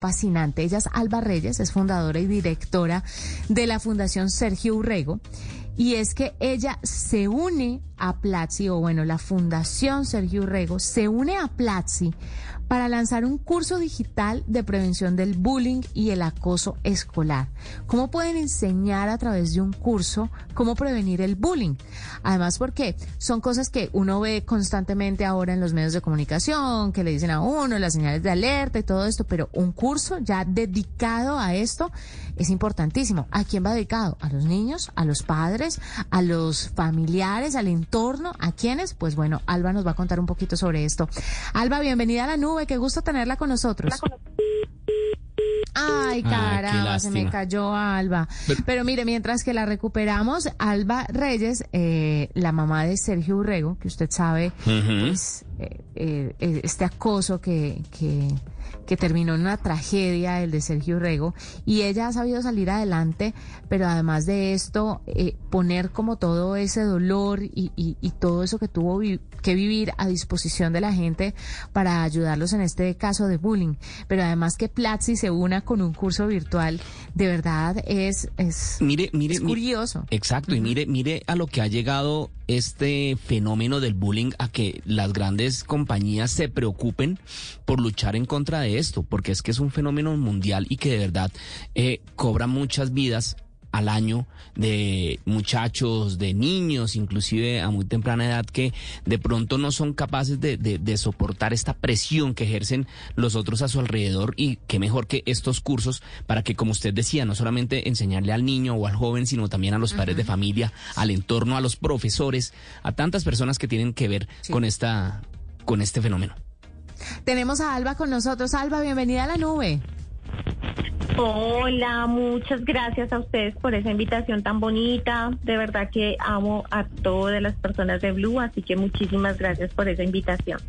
fascinante. Ella es Alba Reyes, es fundadora y directora de la Fundación Sergio Urrego. Y es que ella se une a Platzi, o bueno, la Fundación Sergio Urrego se une a Platzi para lanzar un curso digital de prevención del bullying y el acoso escolar. ¿Cómo pueden enseñar a través de un curso cómo prevenir el bullying? Además, porque son cosas que uno ve constantemente ahora en los medios de comunicación, que le dicen a uno las señales de alerta y todo esto, pero un curso ya dedicado a esto es importantísimo. ¿A quién va dedicado? ¿A los niños? ¿A los padres? ¿A los familiares? ¿Al entorno? ¿A quiénes? Pues bueno, Alba nos va a contar un poquito sobre esto. Alba, bienvenida a la nube qué gusto tenerla con nosotros. Ay, caramba, se me cayó Alba. Pero, mire, mientras que la recuperamos, Alba Reyes, eh, la mamá de Sergio Urrego, que usted sabe, pues, eh, eh, este acoso que, que que terminó en una tragedia, el de Sergio Rego, y ella ha sabido salir adelante, pero además de esto, eh, poner como todo ese dolor y, y, todo eso que tuvo que vivir a disposición de la gente para ayudarlos en este caso de bullying. Pero además que Platzi se una con un curso virtual, de verdad es, es, mire, mire, curioso. exacto, y mire, mire a lo que ha llegado este fenómeno del bullying a que las grandes compañías se preocupen por luchar en contra de esto, porque es que es un fenómeno mundial y que de verdad eh, cobra muchas vidas al año de muchachos, de niños, inclusive a muy temprana edad, que de pronto no son capaces de, de, soportar esta presión que ejercen los otros a su alrededor y qué mejor que estos cursos para que, como usted decía, no solamente enseñarle al niño o al joven, sino también a los padres de familia, al entorno, a los profesores, a tantas personas que tienen que ver con esta, con este fenómeno. Tenemos a Alba con nosotros. Alba, bienvenida a la nube. Hola, muchas gracias a ustedes por esa invitación tan bonita. De verdad que amo a todas las personas de Blue, así que muchísimas gracias por esa invitación.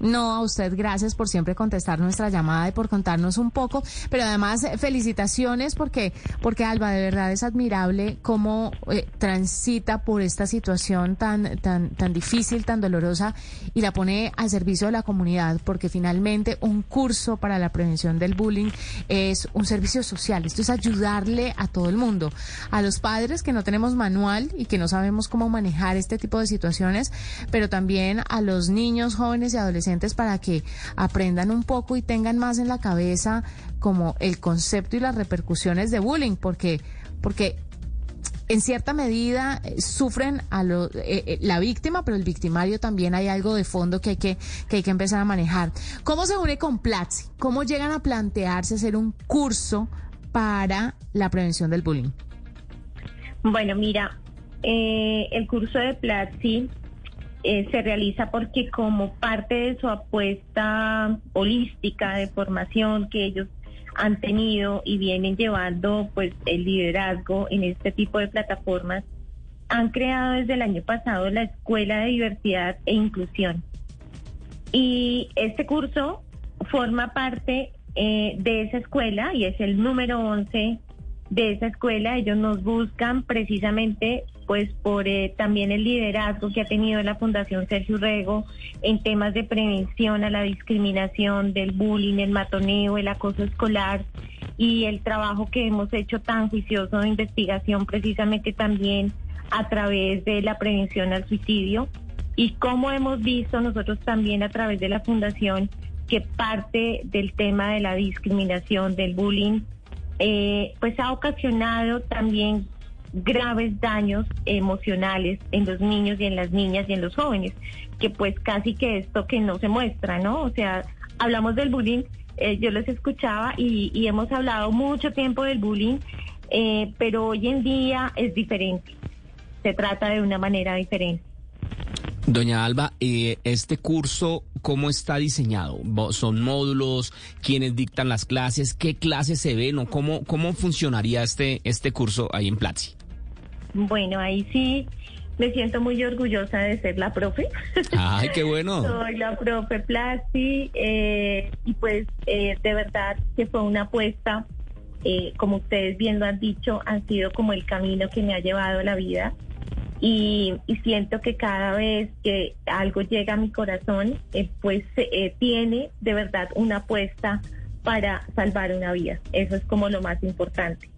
No, a usted gracias por siempre contestar nuestra llamada y por contarnos un poco, pero además eh, felicitaciones porque porque Alba de verdad es admirable cómo eh, transita por esta situación tan tan tan difícil, tan dolorosa y la pone al servicio de la comunidad, porque finalmente un curso para la prevención del bullying es un servicio social, esto es ayudarle a todo el mundo, a los padres que no tenemos manual y que no sabemos cómo manejar este tipo de situaciones, pero también a los niños, jóvenes y adolescentes para que aprendan un poco y tengan más en la cabeza como el concepto y las repercusiones de bullying, porque, porque en cierta medida eh, sufren a lo, eh, eh, la víctima, pero el victimario también hay algo de fondo que hay que, que hay que empezar a manejar. ¿Cómo se une con Platzi? ¿Cómo llegan a plantearse hacer un curso para la prevención del bullying? Bueno, mira, el curso de Platzi eh, se realiza porque como parte de su apuesta holística de formación que ellos han tenido y vienen llevando pues el liderazgo en este tipo de plataformas, han creado desde el año pasado la Escuela de Diversidad e Inclusión. Y este curso forma parte eh, de esa escuela y es el número 11 de esa escuela. Ellos nos buscan precisamente pues por eh, también el liderazgo que ha tenido la Fundación Sergio Rego en temas de prevención a la discriminación, del bullying, el matoneo, el acoso escolar y el trabajo que hemos hecho tan juicioso de investigación precisamente también a través de la prevención al suicidio y como hemos visto nosotros también a través de la fundación que parte del tema de la discriminación, del bullying, eh, pues ha ocasionado también graves daños emocionales en los niños y en las niñas y en los jóvenes, que pues casi que esto que no se muestra, ¿no? O sea, hablamos del bullying, eh, yo les escuchaba y, hemos hablado mucho tiempo del bullying, eh, pero hoy en día es diferente, se trata de una manera diferente. Doña Alba, eh, este curso, ¿cómo está diseñado? ¿Son módulos? ¿Quiénes dictan las clases? ¿Qué clases se ven? ¿O cómo, cómo funcionaría este, este curso ahí en Platzi? Bueno, ahí sí me siento muy orgullosa de ser la profe. ¡Ay, qué bueno! Soy la profe Plasti eh, y pues eh, de verdad que fue una apuesta, eh, como ustedes bien lo han dicho, ha sido como el camino que me ha llevado a la vida. Y, siento que cada vez que algo llega a mi corazón, pues tiene de verdad una apuesta para salvar una vida. Eso es como lo más importante.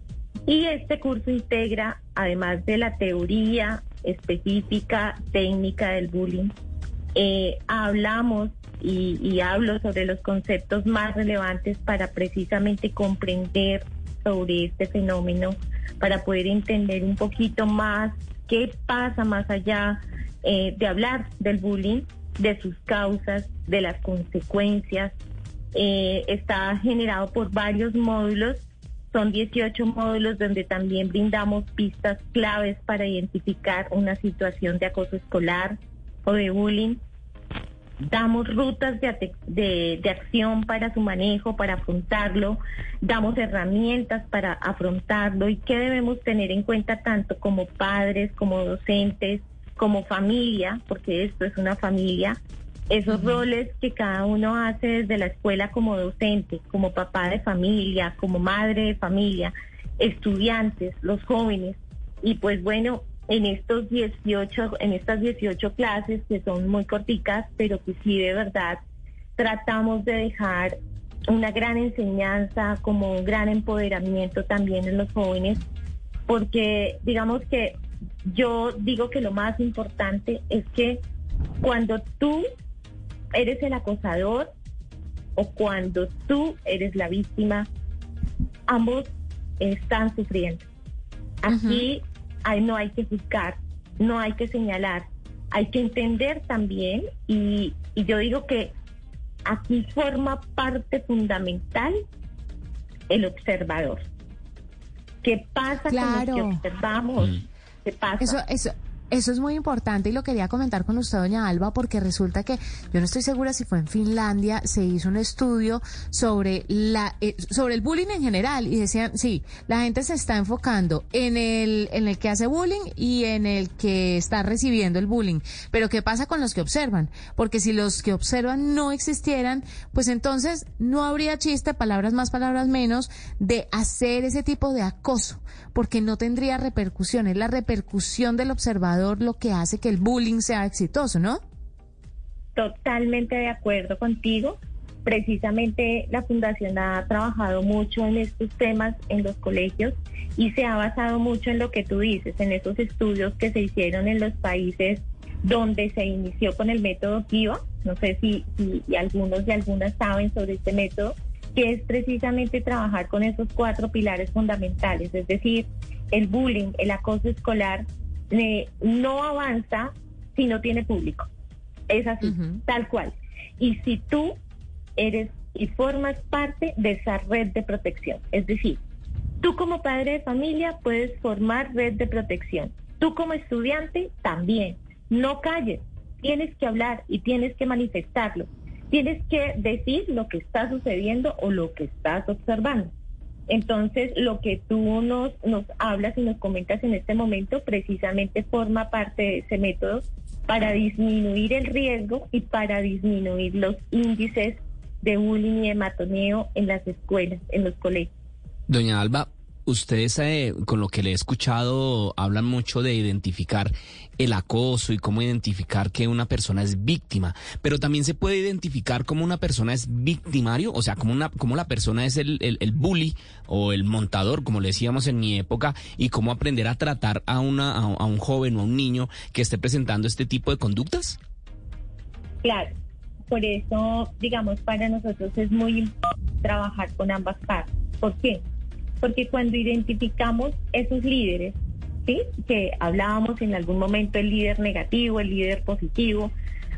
Y este curso integra, además de la teoría específica, técnica del bullying, eh, hablamos y hablo sobre los conceptos más relevantes para precisamente comprender sobre este fenómeno, para poder entender un poquito más qué pasa más allá eh, de hablar del bullying, de sus causas, de las consecuencias. Eh, está generado por varios módulos, son 18 módulos donde también brindamos pistas claves para identificar una situación de acoso escolar o de bullying. Damos rutas de, de, acción para su manejo, para afrontarlo, damos herramientas para afrontarlo y qué debemos tener en cuenta tanto como padres, como docentes, como familia, porque esto es una familia, esos roles que cada uno hace desde la escuela como docente, como papá de familia, como madre de familia, estudiantes, los jóvenes. Y pues bueno, en estos 18, en estas 18 clases que son muy corticas, pero que sí de verdad tratamos de dejar una gran enseñanza, como un gran empoderamiento también en los jóvenes, porque digamos que yo digo que lo más importante es que cuando tú eres el acosador o cuando tú eres la víctima, ambos están sufriendo. Aquí no hay que juzgar, no hay que señalar, hay que entender también y, yo digo que aquí forma parte fundamental el observador. ¿Qué pasa con lo que observamos? Mm. Eso, eso, eso es muy importante y lo quería comentar con usted, doña Alba, porque resulta que yo no estoy segura si fue en Finlandia, se hizo un estudio sobre la eh, sobre el bullying en general y decían, sí, la gente se está enfocando en el en el que hace bullying y en el que está recibiendo el bullying, pero ¿qué pasa con los que observan? Porque si los que observan no existieran, pues entonces no habría chiste, palabras más, palabras menos, de hacer ese tipo de acoso, porque no tendría repercusiones, la repercusión del observador lo que hace que el bullying sea exitoso, ¿no? Totalmente de acuerdo contigo. Precisamente la Fundación ha trabajado mucho en estos temas en los colegios y se ha basado mucho en lo que tú dices, en esos estudios que se hicieron en los países donde se inició con el método Kiva. No sé si, si algunos y algunas saben sobre este método, que es precisamente trabajar con esos cuatro pilares fundamentales, es decir, el bullying, el acoso escolar, no avanza si no tiene público. Es así, tal cual. Y si tú eres y formas parte de esa red de protección, es decir, tú como padre de familia puedes formar red de protección. Tú como estudiante también. No calles, tienes que hablar y tienes que manifestarlo. Tienes que decir lo que está sucediendo o lo que estás observando. Entonces, lo que tú nos, nos hablas y nos comentas en este momento precisamente forma parte de ese método para disminuir el riesgo y para disminuir los índices de bullying y de matoneo en las escuelas, en los colegios. Doña Alba, ustedes eh, con lo que le he escuchado hablan mucho de identificar el acoso y cómo identificar que una persona es víctima, pero también se puede identificar cómo una persona es victimario, o sea, como una como la persona es el, el, bully o el montador, como le decíamos en mi época, y cómo aprender a tratar a una a, un joven o a un niño que esté presentando este tipo de conductas. Claro, por eso, digamos, para nosotros es muy importante trabajar con ambas partes. ¿Por qué? Porque cuando identificamos esos líderes, ¿sí? que hablábamos en algún momento el líder negativo, el líder positivo,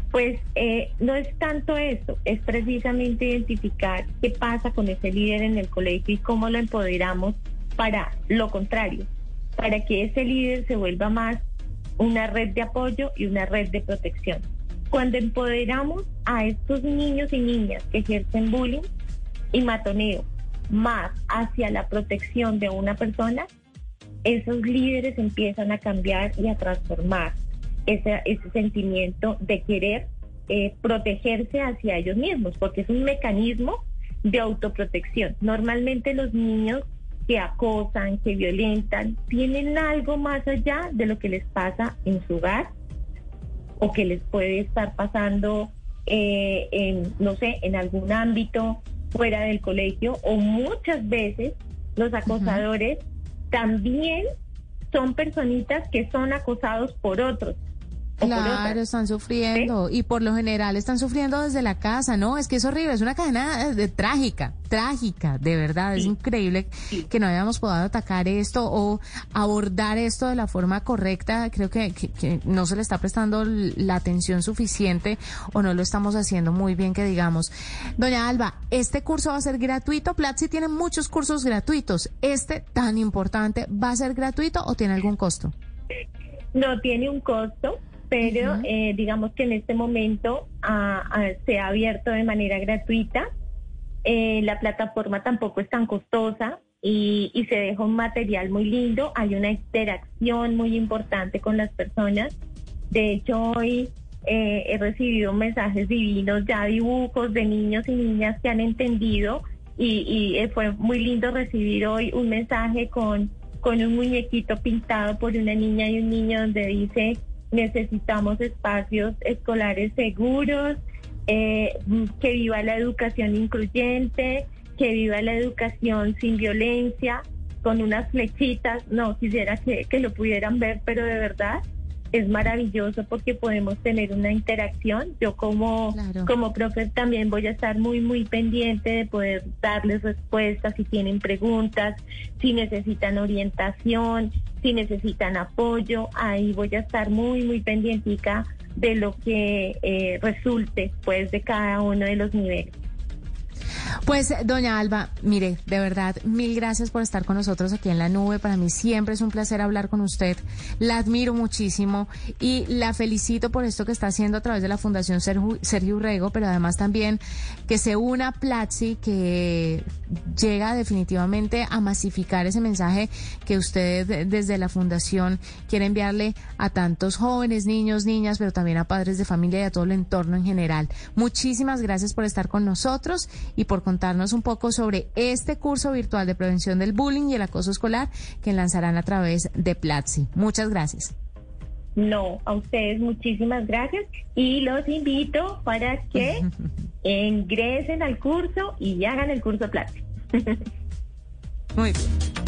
pues eh, no es tanto eso, es precisamente identificar qué pasa con ese líder en el colegio y cómo lo empoderamos para lo contrario, para que ese líder se vuelva más una red de apoyo y una red de protección. Cuando empoderamos a estos niños y niñas que ejercen bullying y matoneo más hacia la protección de una persona, esos líderes empiezan a cambiar y a transformar ese, ese sentimiento de querer eh, protegerse hacia ellos mismos, porque es un mecanismo de autoprotección. Normalmente los niños que acosan, que violentan, tienen algo más allá de lo que les pasa en su hogar o que les puede estar pasando eh, no sé, en algún ámbito fuera del colegio o muchas veces los acosadores también son personitas que son acosados por otros. Claro, están sufriendo. Y por lo general están sufriendo desde la casa, ¿no? Es que es horrible, es una cadena de, trágica, trágica, de verdad, es increíble que no hayamos podido atacar esto o abordar esto de la forma correcta, creo que, que, no se le está prestando la atención suficiente o no lo estamos haciendo muy bien, que digamos. Doña Alba, este curso va a ser gratuito, Platzi tiene muchos cursos gratuitos, este tan importante, ¿va a ser gratuito o tiene algún costo? No tiene un costo, pero eh, digamos que en este momento se ha abierto de manera gratuita. Eh, la plataforma tampoco es tan costosa y, se deja un material muy lindo. Hay una interacción muy importante con las personas. De hecho, hoy eh, he recibido mensajes divinos, ya dibujos de niños y niñas que han entendido y, y fue muy lindo recibir hoy un mensaje con, con un muñequito pintado por una niña y un niño donde dice necesitamos espacios escolares seguros, eh, que viva la educación incluyente, que viva la educación sin violencia, con unas flechitas. No, quisiera que, que lo pudieran ver, pero de verdad es maravilloso porque podemos tener una interacción. Yo como, como profe también voy a estar muy, muy pendiente de poder darles respuestas si tienen preguntas, si necesitan orientación, si necesitan apoyo. Ahí voy a estar muy, muy pendientica de lo que eh, resulte pues de cada uno de los niveles. Pues, doña Alba, mire, de verdad, mil gracias por estar con nosotros aquí en la nube. Para mí siempre es un placer hablar con usted. La admiro muchísimo y la felicito por esto que está haciendo a través de la Fundación Sergio Urrego, pero además también que se una Platzi, que llega definitivamente a masificar ese mensaje que usted desde la Fundación quiere enviarle a tantos jóvenes, niños, niñas, pero también a padres de familia y a todo el entorno en general. Muchísimas gracias por estar con nosotros y por contarnos un poco sobre este curso virtual de prevención del bullying y el acoso escolar que lanzarán a través de Platzi. Muchas gracias. No, a ustedes muchísimas gracias y los invito para que ingresen al curso y hagan el curso Platzi. Muy bien.